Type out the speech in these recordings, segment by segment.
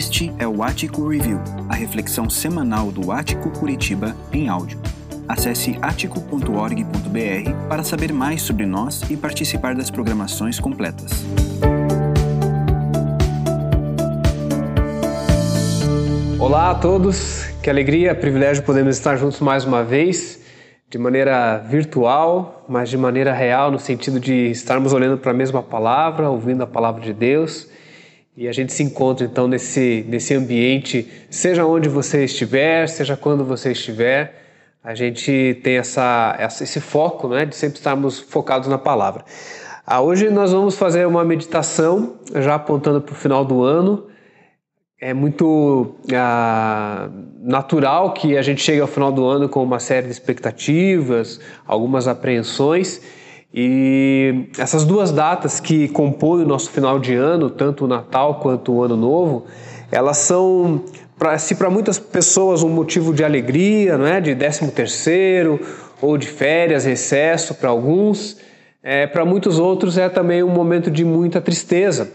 Este é o Ático Review, a reflexão semanal do Ático Curitiba em áudio. Acesse atico.org.br para saber mais sobre nós e participar das programações completas. Olá a todos, que alegria, privilégio podermos estar juntos mais uma vez, de maneira virtual, mas de maneira real, no sentido de estarmos olhando para a mesma palavra, ouvindo a palavra de Deus. E a gente se encontra então nesse, nesse ambiente, seja onde você estiver, seja quando você estiver, a gente tem essa, essa, esse foco né, de sempre estarmos focados na palavra. Ah, hoje nós vamos fazer uma meditação, já apontando para o final do ano. É muito ah, natural que a gente chegue ao final do ano com uma série de expectativas, algumas apreensões. E essas duas datas que compõem o nosso final de ano, tanto o Natal quanto o Ano Novo, elas são pra, se para muitas pessoas um motivo de alegria, não é? de 13 terceiro ou de férias, recesso para alguns, é, para muitos outros é também um momento de muita tristeza.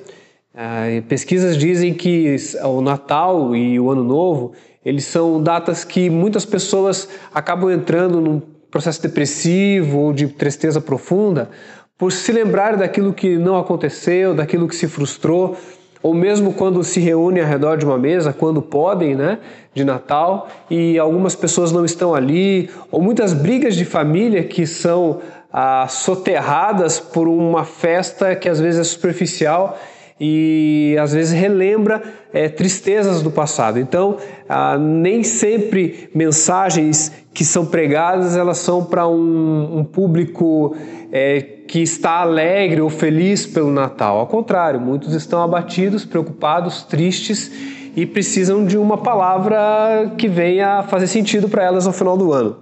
É, pesquisas dizem que o Natal e o Ano Novo eles são datas que muitas pessoas acabam entrando num processo depressivo ou de tristeza profunda por se lembrar daquilo que não aconteceu, daquilo que se frustrou, ou mesmo quando se reúnem ao redor de uma mesa, quando podem, né, de Natal, e algumas pessoas não estão ali, ou muitas brigas de família que são ah, soterradas por uma festa que às vezes é superficial e às vezes relembra é, tristezas do passado. Então, ah, nem sempre mensagens que são pregadas elas são para um, um, público é, que está alegre ou feliz pelo Natal. Ao contrário, muitos estão abatidos, preocupados, tristes e precisam de uma palavra que venha fazer sentido para elas no final do ano.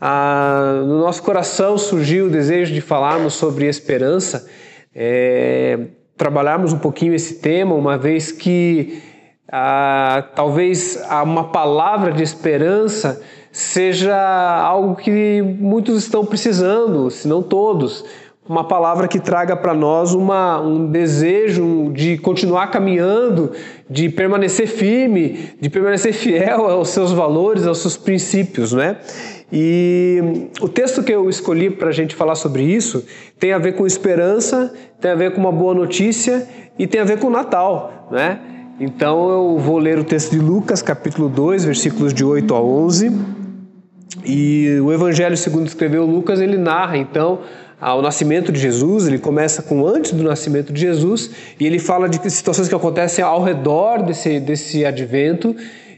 Ah, no nosso coração surgiu o desejo de falarmos sobre esperança. É, trabalharmos um pouquinho esse tema, uma vez que ah, talvez uma palavra de esperança seja algo que muitos estão precisando, se não todos. Uma palavra que traga para nós uma, um desejo de continuar caminhando, de permanecer firme, de permanecer fiel aos seus valores, aos seus princípios, né? E o texto que eu escolhi para a gente falar sobre isso tem a ver com esperança, tem a ver com uma boa notícia e tem a ver com Natal, né? Então eu vou ler o texto de Lucas, capítulo 2, versículos de 8 a 11. E o Evangelho segundo escreveu Lucas, ele narra então o nascimento de Jesus, ele começa com antes do nascimento de Jesus e ele fala de situações que acontecem ao redor desse, desse advento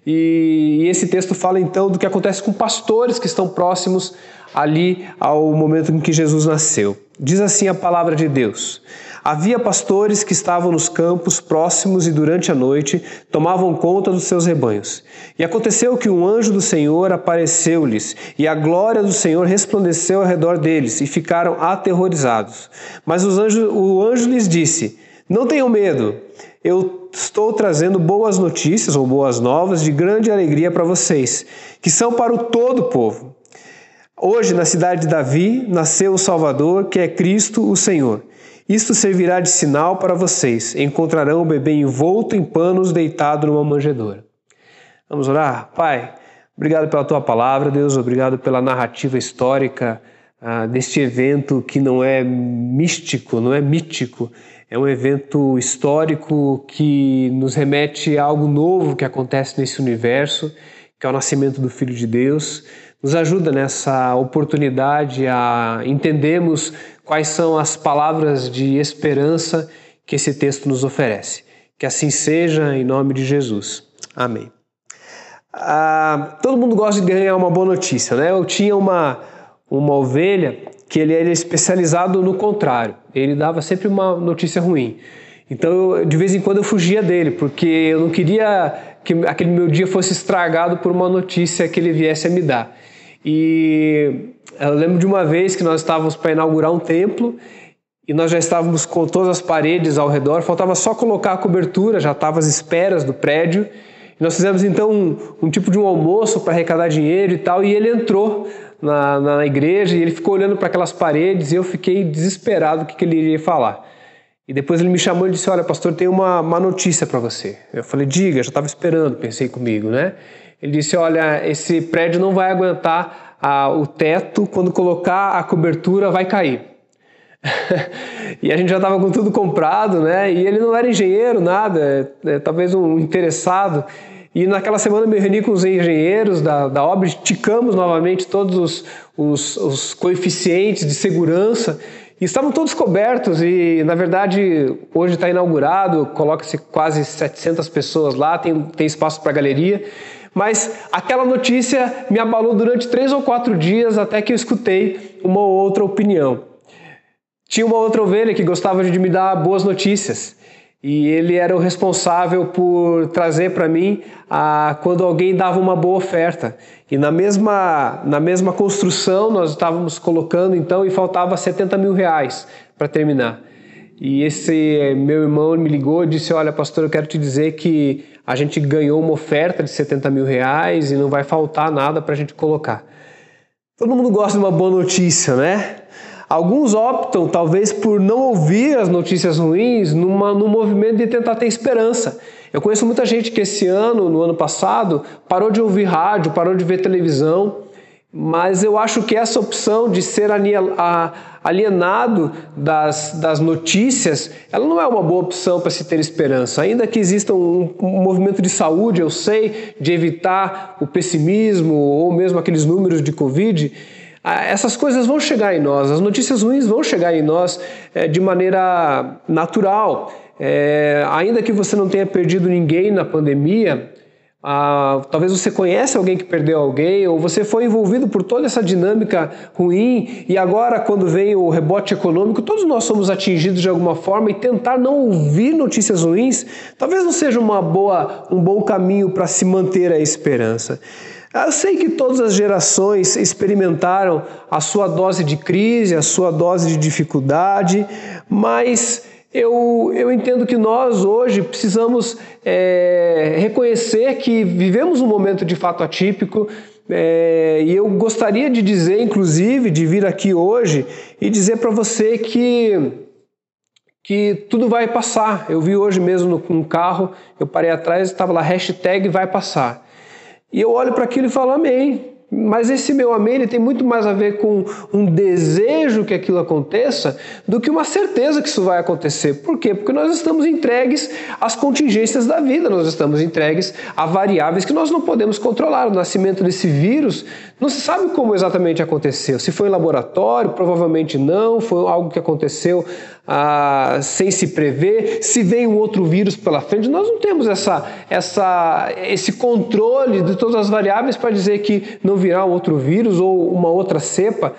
e, esse texto fala então do que acontece com pastores que estão próximos ali ao momento em que Jesus nasceu. Diz assim a palavra de Deus: Havia pastores que estavam nos campos próximos e durante a noite tomavam conta dos seus rebanhos. E aconteceu que um anjo do Senhor apareceu-lhes, e a glória do Senhor resplandeceu ao redor deles, e ficaram aterrorizados. Mas anjo, o anjo lhes disse: Não tenham medo, eu estou trazendo boas notícias ou boas novas de grande alegria para vocês, que são para o todo o povo. Hoje, na cidade de Davi, nasceu o Salvador, que é Cristo o Senhor. Isto servirá de sinal para vocês. Encontrarão o bebê envolto em panos, deitado numa manjedoura. Vamos orar? Pai, obrigado pela tua palavra, Deus, obrigado pela narrativa histórica ah, deste evento que não é místico, não é mítico, é um evento histórico que nos remete a algo novo que acontece nesse universo, que é o nascimento do Filho de Deus. Nos ajuda nessa oportunidade a entendermos quais são as palavras de esperança que esse texto nos oferece. Que assim seja, em nome de Jesus. Amém. Ah, todo mundo gosta de ganhar uma boa notícia, né? Eu tinha uma, uma ovelha que ele era especializado no contrário. Ele dava sempre uma notícia ruim. Então, de vez em quando eu fugia dele, porque eu não queria que aquele meu dia fosse estragado por uma notícia que ele viesse a me dar. E eu lembro de uma vez que nós estávamos para inaugurar um templo e nós já estávamos com todas as paredes ao redor, faltava só colocar a cobertura, já estava às esperas do prédio. E nós fizemos então um, um tipo de um almoço para arrecadar dinheiro e tal, e ele entrou na, na igreja e ele ficou olhando para aquelas paredes e eu fiquei desesperado o que, que ele iria falar. E depois ele me chamou e disse: Olha, pastor, tem uma má notícia para você. Eu falei: Diga, já estava esperando, pensei comigo, né? Ele disse: Olha, esse prédio não vai aguentar ah, o teto, quando colocar a cobertura, vai cair. e a gente já estava com tudo comprado, né? E ele não era engenheiro, nada, é, talvez um interessado. E naquela semana me reuni com os engenheiros da, da obra, esticamos novamente todos os, os, os coeficientes de segurança e estavam todos cobertos e, na verdade, hoje está inaugurado, coloca-se quase 700 pessoas lá, tem, tem espaço para galeria. Mas aquela notícia me abalou durante três ou quatro dias até que eu escutei uma ou outra opinião. Tinha uma outra ovelha que gostava de me dar boas notícias. E ele era o responsável por trazer para mim a, quando alguém dava uma boa oferta. E na mesma, na mesma construção nós estávamos colocando então e faltava 70 mil reais para terminar. E esse meu irmão me ligou e disse: Olha, pastor, eu quero te dizer que a gente ganhou uma oferta de 70 mil reais e não vai faltar nada para a gente colocar. Todo mundo gosta de uma boa notícia, né? Alguns optam, talvez, por não ouvir as notícias ruins numa, no movimento de tentar ter esperança. Eu conheço muita gente que esse ano, no ano passado, parou de ouvir rádio, parou de ver televisão, mas eu acho que essa opção de ser alienado das, das notícias, ela não é uma boa opção para se ter esperança. Ainda que exista um, um movimento de saúde, eu sei, de evitar o pessimismo ou mesmo aqueles números de Covid, essas coisas vão chegar em nós, as notícias ruins vão chegar em nós é, de maneira natural. É, ainda que você não tenha perdido ninguém na pandemia, ah, talvez você conhece alguém que perdeu alguém, ou você foi envolvido por toda essa dinâmica ruim, e agora, quando vem o rebote econômico, todos nós somos atingidos de alguma forma, e tentar não ouvir notícias ruins talvez não seja uma boa, um bom caminho para se manter a esperança. Eu sei que todas as gerações experimentaram a sua dose de crise, a sua dose de dificuldade, mas eu, eu entendo que nós hoje precisamos é, reconhecer que vivemos um momento de fato atípico. É, e eu gostaria de dizer, inclusive, de vir aqui hoje e dizer para você que que tudo vai passar. Eu vi hoje mesmo no, no carro, eu parei atrás, estava lá hashtag vai passar. E eu olho para aquilo e falo amém. Mas esse meu amém ele tem muito mais a ver com um desejo que aquilo aconteça do que uma certeza que isso vai acontecer. Por quê? Porque nós estamos entregues às contingências da vida, nós estamos entregues a variáveis que nós não podemos controlar. O nascimento desse vírus não se sabe como exatamente aconteceu. Se foi em laboratório, provavelmente não, foi algo que aconteceu ah, sem se prever, se vem um outro vírus pela frente, nós não temos essa, essa, esse controle de todas as variáveis para dizer que não virá um outro vírus ou uma outra cepa.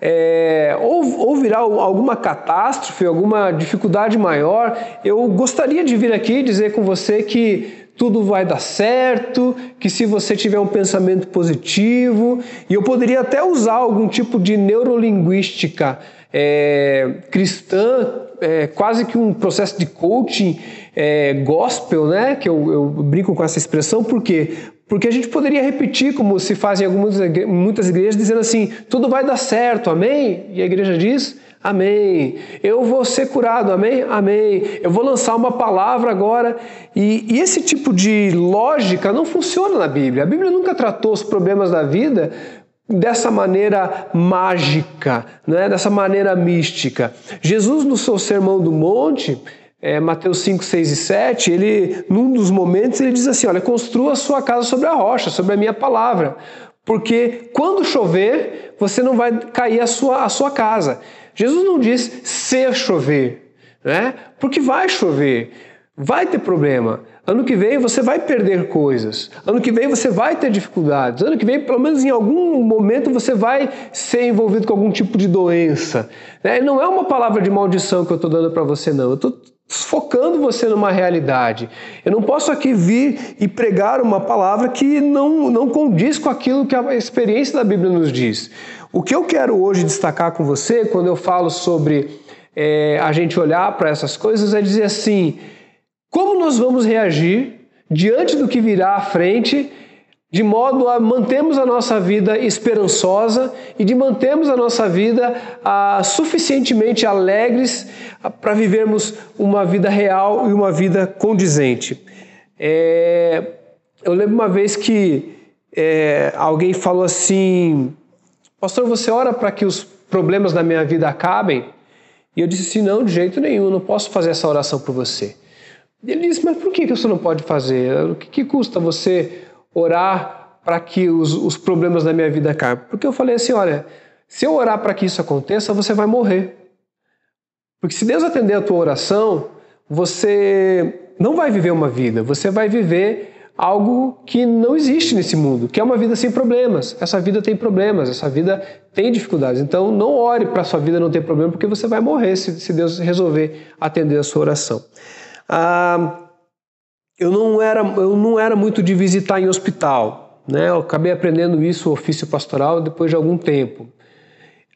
É, ou, ou virá alguma catástrofe, alguma dificuldade maior, eu gostaria de vir aqui dizer com você que tudo vai dar certo, que se você tiver um pensamento positivo, e eu poderia até usar algum tipo de neurolinguística é, cristã, é, quase que um processo de coaching é, gospel, né? Que eu, eu, brinco com essa expressão, por quê? Porque a gente poderia repetir, como se faz em algumas muitas igrejas, dizendo assim: tudo vai dar certo, amém? E a igreja diz: Amém. Eu vou ser curado, amém? Amém. Eu vou lançar uma palavra agora. E, e, esse tipo de lógica não funciona na Bíblia. A Bíblia nunca tratou os problemas da vida dessa maneira mágica, né? dessa maneira mística. Jesus, no seu Sermão do Monte, é, Mateus 5, 6 e 7, ele, num dos momentos, ele diz assim: Olha, construa a sua casa sobre a rocha, sobre a minha palavra. Porque quando chover, você não vai cair a sua, a sua casa. Jesus não diz se chover, né? Porque vai chover, vai ter problema. Ano que vem você vai perder coisas. Ano que vem você vai ter dificuldades. Ano que vem, pelo menos em algum momento, você vai ser envolvido com algum tipo de doença. Né? Não é uma palavra de maldição que eu estou dando para você, não. Eu estou focando você numa realidade. Eu não posso aqui vir e pregar uma palavra que não, não condiz com aquilo que a experiência da Bíblia nos diz. O que eu quero hoje destacar com você, quando eu falo sobre é, a gente olhar para essas coisas, é dizer assim: como nós vamos reagir diante do que virá à frente de modo a mantermos a nossa vida esperançosa e de mantermos a nossa vida ah, suficientemente alegres ah, para vivermos uma vida real e uma vida condizente. É, eu lembro uma vez que é, alguém falou assim: Pastor, você ora para que os problemas da minha vida acabem? E eu disse assim: Não, de jeito nenhum, não posso fazer essa oração por você. Ele disse: Mas por que você não pode fazer? O que, que custa você orar para que os, os problemas da minha vida acabem? Porque eu falei assim: Olha, se eu orar para que isso aconteça, você vai morrer. Porque se Deus atender a tua oração, você não vai viver uma vida, você vai viver algo que não existe nesse mundo, que é uma vida sem problemas. Essa vida tem problemas, essa vida tem dificuldades. Então não ore para a sua vida não ter problema, porque você vai morrer se, se Deus resolver atender a sua oração. Ah, eu, não era, eu não era muito de visitar em hospital. Né? Eu acabei aprendendo isso, o ofício pastoral, depois de algum tempo.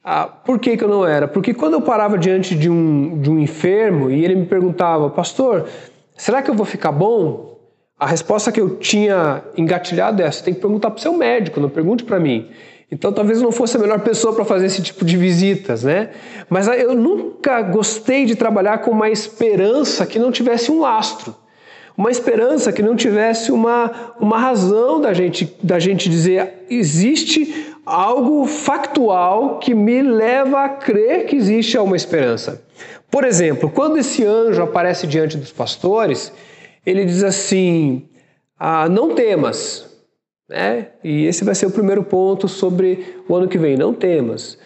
Ah, por que, que eu não era? Porque quando eu parava diante de um, de um enfermo e ele me perguntava, pastor, será que eu vou ficar bom? A resposta que eu tinha engatilhado é essa: tem que perguntar para o seu médico, não pergunte para mim. Então talvez não fosse a melhor pessoa para fazer esse tipo de visitas, né? Mas eu nunca gostei de trabalhar com uma esperança que não tivesse um lastro. Uma esperança que não tivesse uma, uma razão da gente, da gente dizer existe algo factual que me leva a crer que existe uma esperança. Por exemplo, quando esse anjo aparece diante dos pastores, ele diz assim: ah, não temas. Né? E esse vai ser o primeiro ponto sobre o ano que vem: não temas.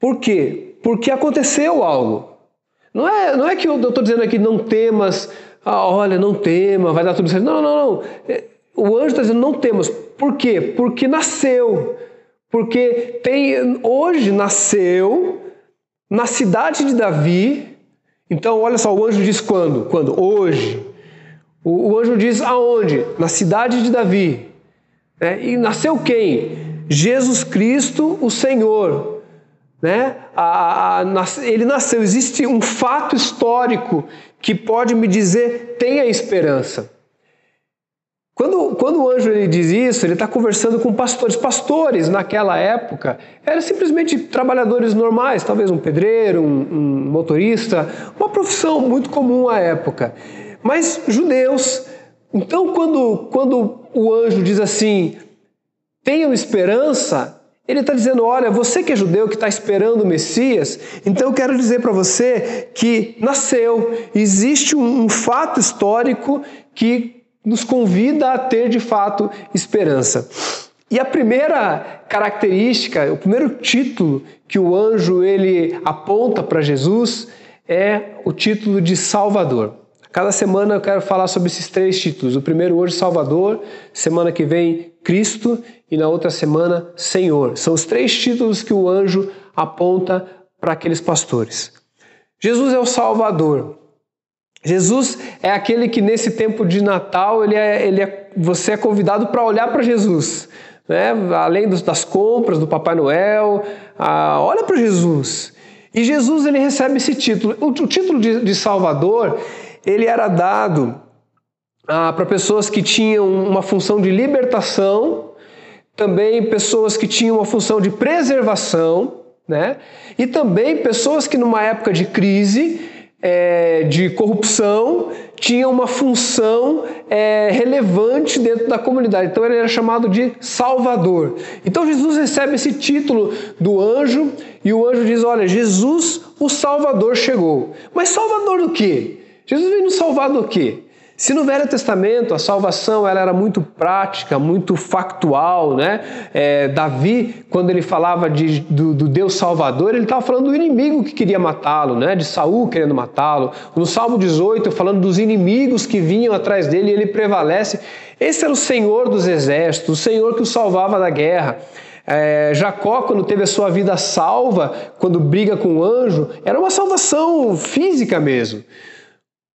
Por quê? Porque aconteceu algo. Não é, não é que eu estou dizendo aqui não temas, ah, olha, não tema, vai dar tudo certo. Não, não, não. É, o anjo está dizendo não temas. Por quê? Porque nasceu. Porque tem hoje nasceu na cidade de Davi. Então, olha só, o anjo diz quando? Quando? Hoje. O, o anjo diz aonde? Na cidade de Davi. É, e nasceu quem? Jesus Cristo, o Senhor. Né? A, a, ele nasceu. Existe um fato histórico que pode me dizer tenha esperança. Quando, quando o anjo ele diz isso, ele está conversando com pastores. Pastores, naquela época, eram simplesmente trabalhadores normais, talvez um pedreiro, um, um motorista, uma profissão muito comum à época mas judeus. Então, quando, quando o anjo diz assim, tenham esperança, ele está dizendo: olha, você que é judeu, que está esperando o Messias, então eu quero dizer para você que nasceu, existe um, um fato histórico que nos convida a ter de fato esperança. E a primeira característica, o primeiro título que o anjo ele aponta para Jesus é o título de Salvador. Cada semana eu quero falar sobre esses três títulos. O primeiro hoje Salvador, semana que vem Cristo e na outra semana Senhor. São os três títulos que o anjo aponta para aqueles pastores. Jesus é o Salvador. Jesus é aquele que nesse tempo de Natal ele é, ele é, você é convidado para olhar para Jesus. Né? Além dos, das compras do Papai Noel, ah, olha para Jesus. E Jesus ele recebe esse título. O, o título de, de Salvador ele era dado ah, para pessoas que tinham uma função de libertação, também pessoas que tinham uma função de preservação, né? e também pessoas que numa época de crise, é, de corrupção, tinham uma função é, relevante dentro da comunidade. Então ele era chamado de Salvador. Então Jesus recebe esse título do anjo e o anjo diz: Olha, Jesus, o Salvador, chegou. Mas Salvador do quê? Jesus veio nos salvar do quê? Se no Velho Testamento a salvação ela era muito prática, muito factual, né? É, Davi, quando ele falava de, do, do Deus Salvador, ele estava falando do inimigo que queria matá-lo, né? de Saul querendo matá-lo. No Salmo 18, falando dos inimigos que vinham atrás dele e ele prevalece. Esse era o Senhor dos exércitos, o Senhor que o salvava da guerra. É, Jacó, quando teve a sua vida salva, quando briga com o anjo, era uma salvação física mesmo.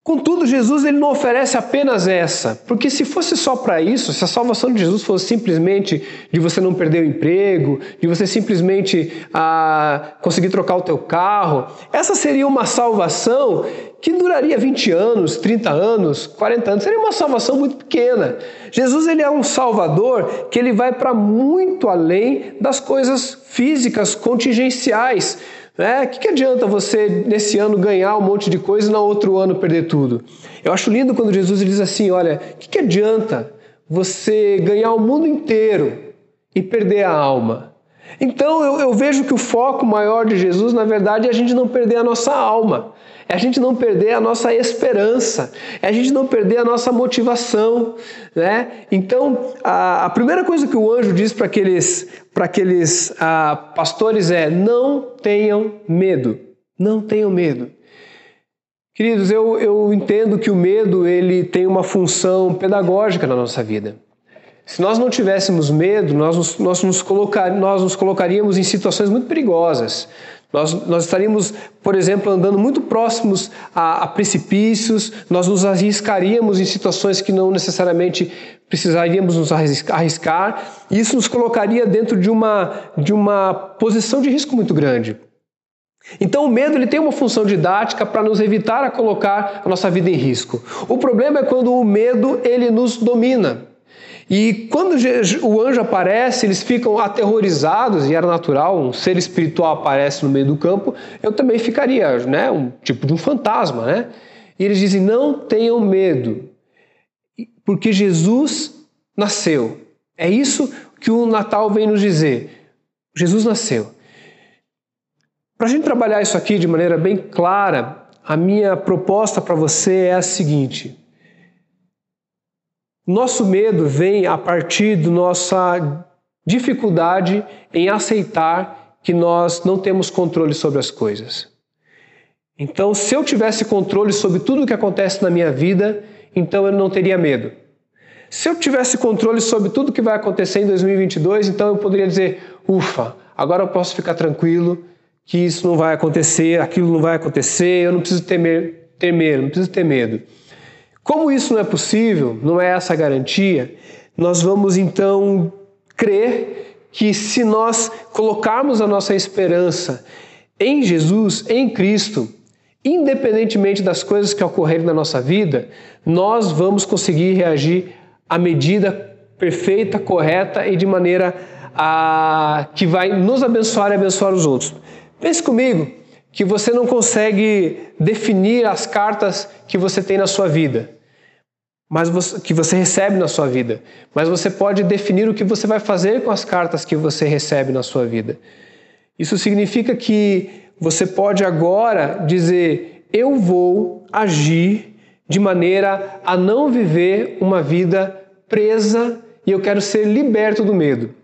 Contudo, Jesus ele não oferece apenas essa, porque se fosse só para isso, se a salvação de Jesus fosse simplesmente de você não perder o emprego, de você simplesmente ah, conseguir trocar o teu carro, essa seria uma salvação que duraria 20 anos, 30 anos, 40 anos, seria uma salvação muito pequena. Jesus ele é um salvador que ele vai para muito além das coisas físicas contingenciais. Né? Que, que adianta você nesse ano ganhar um monte de coisa e no outro ano perder tudo? Eu acho lindo quando Jesus diz assim: olha, que, que adianta você ganhar o mundo inteiro e perder a alma? Então eu, eu, vejo que o foco maior de Jesus, na verdade, é a gente não perder a nossa alma, é a gente não perder a nossa esperança, é a gente não perder a nossa motivação. Né? Então, a, a primeira coisa que o anjo diz para aqueles, aqueles a, pastores é: não tenham medo, não tenham medo. Queridos, eu, eu entendo que o medo ele tem uma função pedagógica na nossa vida. Se nós não tivéssemos medo, nós nos, nós nos, colocar, nós nos colocaríamos em situações muito perigosas. Nós, nós estaríamos, por exemplo, andando muito próximos a, a precipícios, nós nos arriscaríamos em situações que não necessariamente precisaríamos nos arriscar, e isso nos colocaria dentro de uma, de uma posição de risco muito grande. Então o medo ele tem uma função didática para nos evitar a colocar a nossa vida em risco. O problema é quando o medo ele nos domina. E quando o anjo aparece, eles ficam aterrorizados, e era natural, um ser espiritual aparece no meio do campo, eu também ficaria, né, um tipo de um fantasma, né? E eles dizem: "Não tenham medo, porque Jesus nasceu". É isso que o Natal vem nos dizer. Jesus nasceu. Para a gente trabalhar isso aqui de maneira bem clara, a minha proposta para você é a seguinte: nosso medo vem a partir da nossa dificuldade em aceitar que nós não temos controle sobre as coisas. Então, se eu tivesse controle sobre tudo o que acontece na minha vida, então eu não teria medo. Se eu tivesse controle sobre tudo o que vai acontecer em 2022, então eu poderia dizer: ufa, agora eu posso ficar tranquilo que isso não vai acontecer, aquilo não vai acontecer, eu não preciso temer, temer não preciso ter medo. Como isso não é possível, não é essa a garantia, nós vamos então crer que se nós colocarmos a nossa esperança em Jesus, em Cristo, independentemente das coisas que ocorrerem na nossa vida, nós vamos conseguir reagir à medida perfeita, correta e de maneira a, que vai nos abençoar e abençoar os outros. Pense comigo que você não consegue definir as cartas que você tem na sua vida mas você, que você recebe na sua vida. Mas você pode definir o que você vai fazer com as cartas que você recebe na sua vida. Isso significa que você pode agora dizer: eu vou agir de maneira a não viver uma vida presa e eu quero ser liberto do medo.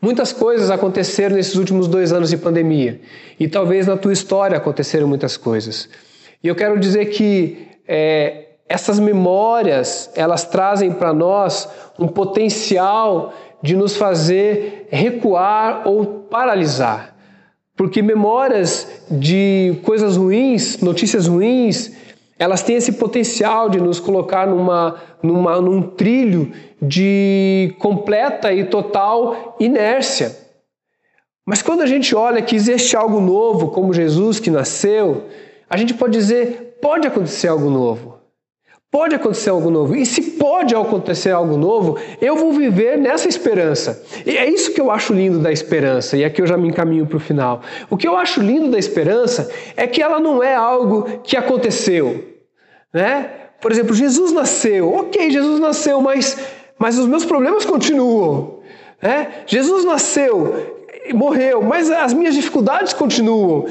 Muitas coisas aconteceram nesses últimos dois anos de pandemia e talvez na tua história aconteceram muitas coisas. E eu quero dizer que é, essas memórias, elas trazem para nós um potencial de nos fazer recuar ou paralisar. Porque memórias de coisas ruins, notícias ruins, elas têm esse potencial de nos colocar numa, numa, num trilho de completa e total inércia. Mas quando a gente olha que existe algo novo, como Jesus que nasceu, a gente pode dizer: pode acontecer algo novo. Pode acontecer algo novo. E se pode acontecer algo novo, eu vou viver nessa esperança. E é isso que eu acho lindo da esperança, e aqui eu já me encaminho para o final. O que eu acho lindo da esperança é que ela não é algo que aconteceu. Né? Por exemplo, Jesus nasceu. Ok, Jesus nasceu, mas, mas os meus problemas continuam. Né? Jesus nasceu, morreu, mas as minhas dificuldades continuam.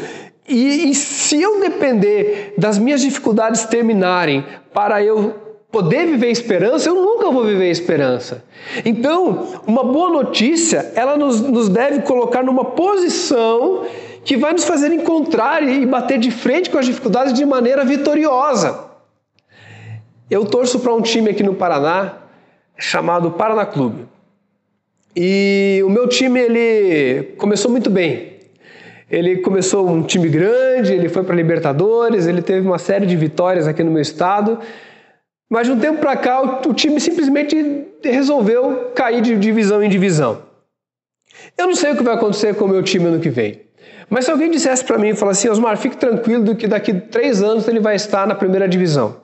E, e se eu depender das minhas dificuldades terminarem para eu poder viver esperança, eu nunca vou viver esperança. Então, uma boa notícia, ela nos, nos deve colocar numa posição que vai nos fazer encontrar e bater de frente com as dificuldades de maneira vitoriosa. Eu torço para um time aqui no Paraná chamado Paraná Clube. E o meu time ele começou muito bem. Ele começou um time grande, ele foi para Libertadores, ele teve uma série de vitórias aqui no meu estado. Mas de um tempo para cá, o, time simplesmente resolveu cair de divisão em divisão. Eu não sei o que vai acontecer com o meu time ano que vem. Mas se alguém dissesse para mim, falasse assim, Osmar, fique tranquilo do que daqui três anos ele vai estar na primeira divisão.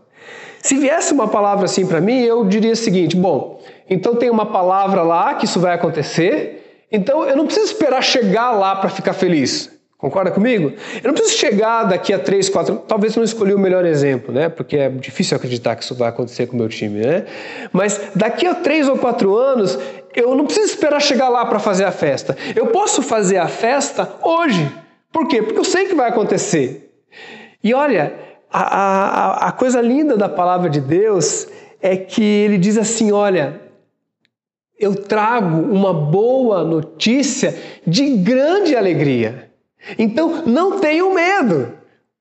Se viesse uma palavra assim para mim, eu diria o seguinte: bom, então tem uma palavra lá que isso vai acontecer, então eu não preciso esperar chegar lá para ficar feliz. Concorda comigo? Eu não preciso chegar daqui a três, quatro. Talvez não escolhi o melhor exemplo, né? Porque é difícil acreditar que isso vai acontecer com o meu time, né? Mas daqui a três ou quatro anos, eu não preciso esperar chegar lá para fazer a festa. Eu posso fazer a festa hoje. Por quê? Porque eu sei que vai acontecer. E olha, a, a, a coisa linda da palavra de Deus é que ele diz assim: olha, eu trago uma boa notícia de grande alegria. Então não tenham medo.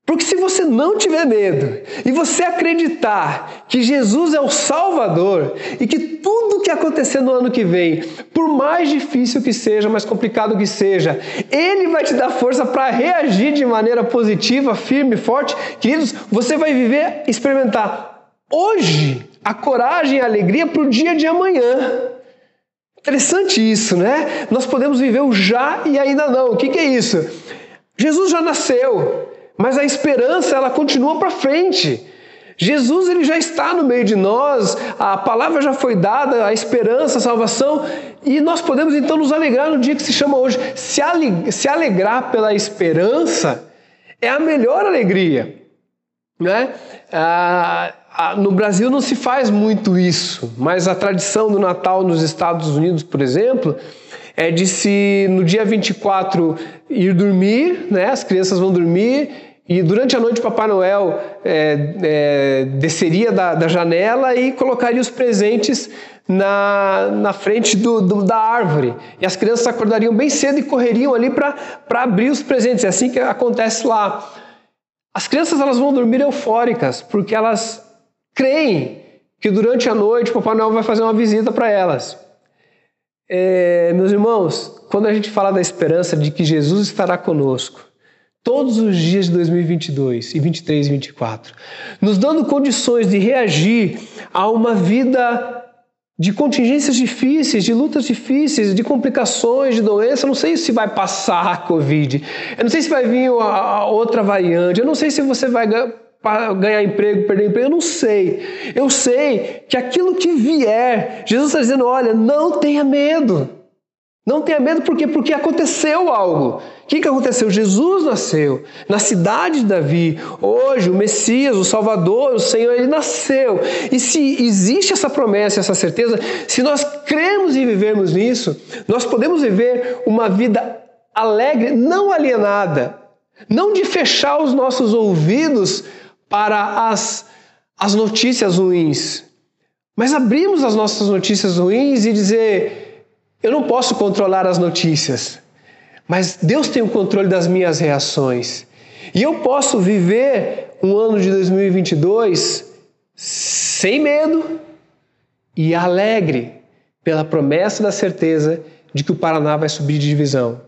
Porque se você não tiver medo e você acreditar que Jesus é o Salvador e que tudo que acontecer no ano que vem, por mais difícil que seja, mais complicado que seja, Ele vai te dar força para reagir de maneira positiva, firme, forte, queridos, você vai viver, experimentar hoje a coragem e a alegria para o dia de amanhã. Interessante isso, né? Nós podemos viver o já e ainda não. O que, que é isso? Jesus já nasceu mas a esperança ela continua para frente. Jesus ele já está no meio de nós, a palavra já foi dada, a esperança, a salvação, e nós podemos então nos alegrar no dia que se chama hoje. Se, se alegrar pela esperança é a melhor alegria. Né? Ah, ah, no Brasil não se faz muito isso, mas a tradição do Natal nos Estados Unidos, por exemplo, é de se no dia 24 ir dormir, né? as crianças vão dormir e durante a noite Papai Noel é, é, desceria da, da, janela e colocaria os presentes na, na frente do, do, da árvore. E as crianças acordariam bem cedo e correriam ali para abrir os presentes. É assim que acontece lá. As crianças elas vão dormir eufóricas porque elas creem que durante a noite Papai Noel vai fazer uma visita para elas. É, meus irmãos, quando a gente fala da esperança de que Jesus estará conosco todos os dias de 2022 e 23 e 24, nos dando condições de reagir a uma vida de contingências difíceis, de lutas difíceis, de complicações, de doença. Eu não sei se vai passar a Covid, eu não sei se vai vir a outra variante, eu não sei se você vai ganhar emprego, perder emprego, eu não sei. Eu sei que aquilo que vier, Jesus está dizendo: olha, não tenha medo. Não tenha medo, por quê? Porque aconteceu algo. O que, que aconteceu? Jesus nasceu na cidade de Davi. Hoje, o Messias, o Salvador, o Senhor, ele nasceu. E se existe essa promessa, essa certeza, se nós cremos e vivermos nisso, nós podemos viver uma vida alegre, não alienada, não de fechar os nossos ouvidos para as, as notícias ruins, mas abrimos as nossas notícias ruins e dizer: eu não posso controlar as notícias, mas Deus tem o controle das minhas reações. E eu posso viver um ano de 2022 sem medo e alegre pela promessa da certeza de que o Paraná vai subir de divisão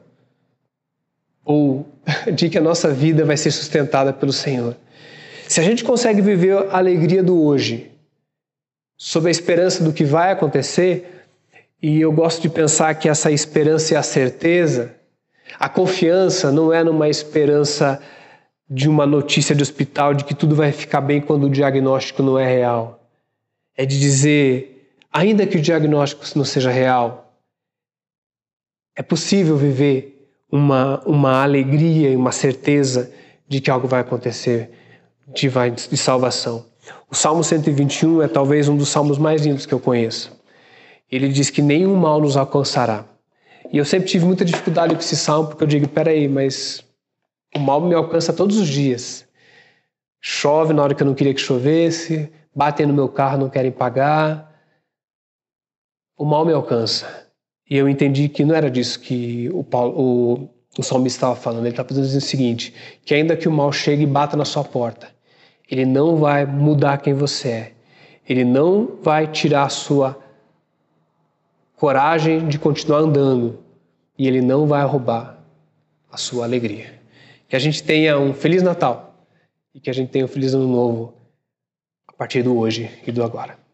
ou de que a nossa vida vai ser sustentada pelo Senhor. Se a gente consegue viver a alegria do hoje, sob a esperança do que vai acontecer, e eu gosto de pensar que essa esperança é a certeza, a confiança não é numa esperança de uma notícia de hospital de que tudo vai ficar bem quando o diagnóstico não é real. É de dizer, ainda que o diagnóstico não seja real, é possível viver uma, uma alegria e uma certeza de que algo vai acontecer de, de salvação. O Salmo 121 é talvez um dos salmos mais lindos que eu conheço. Ele diz que nenhum mal nos alcançará. E eu sempre tive muita dificuldade com esse salmo, porque eu digo, peraí, mas o mal me alcança todos os dias. Chove na hora que eu não queria que chovesse, batem no meu carro, não querem pagar. O mal me alcança. E eu entendi que não era disso que o, Paulo, o, o salmista estava falando. Ele estava dizendo o seguinte: que ainda que o mal chegue e bata na sua porta, ele não vai mudar quem você é. Ele não vai tirar a sua coragem de continuar andando. E ele não vai roubar a sua alegria. Que a gente tenha um Feliz Natal e que a gente tenha um Feliz Ano Novo a partir do hoje e do agora.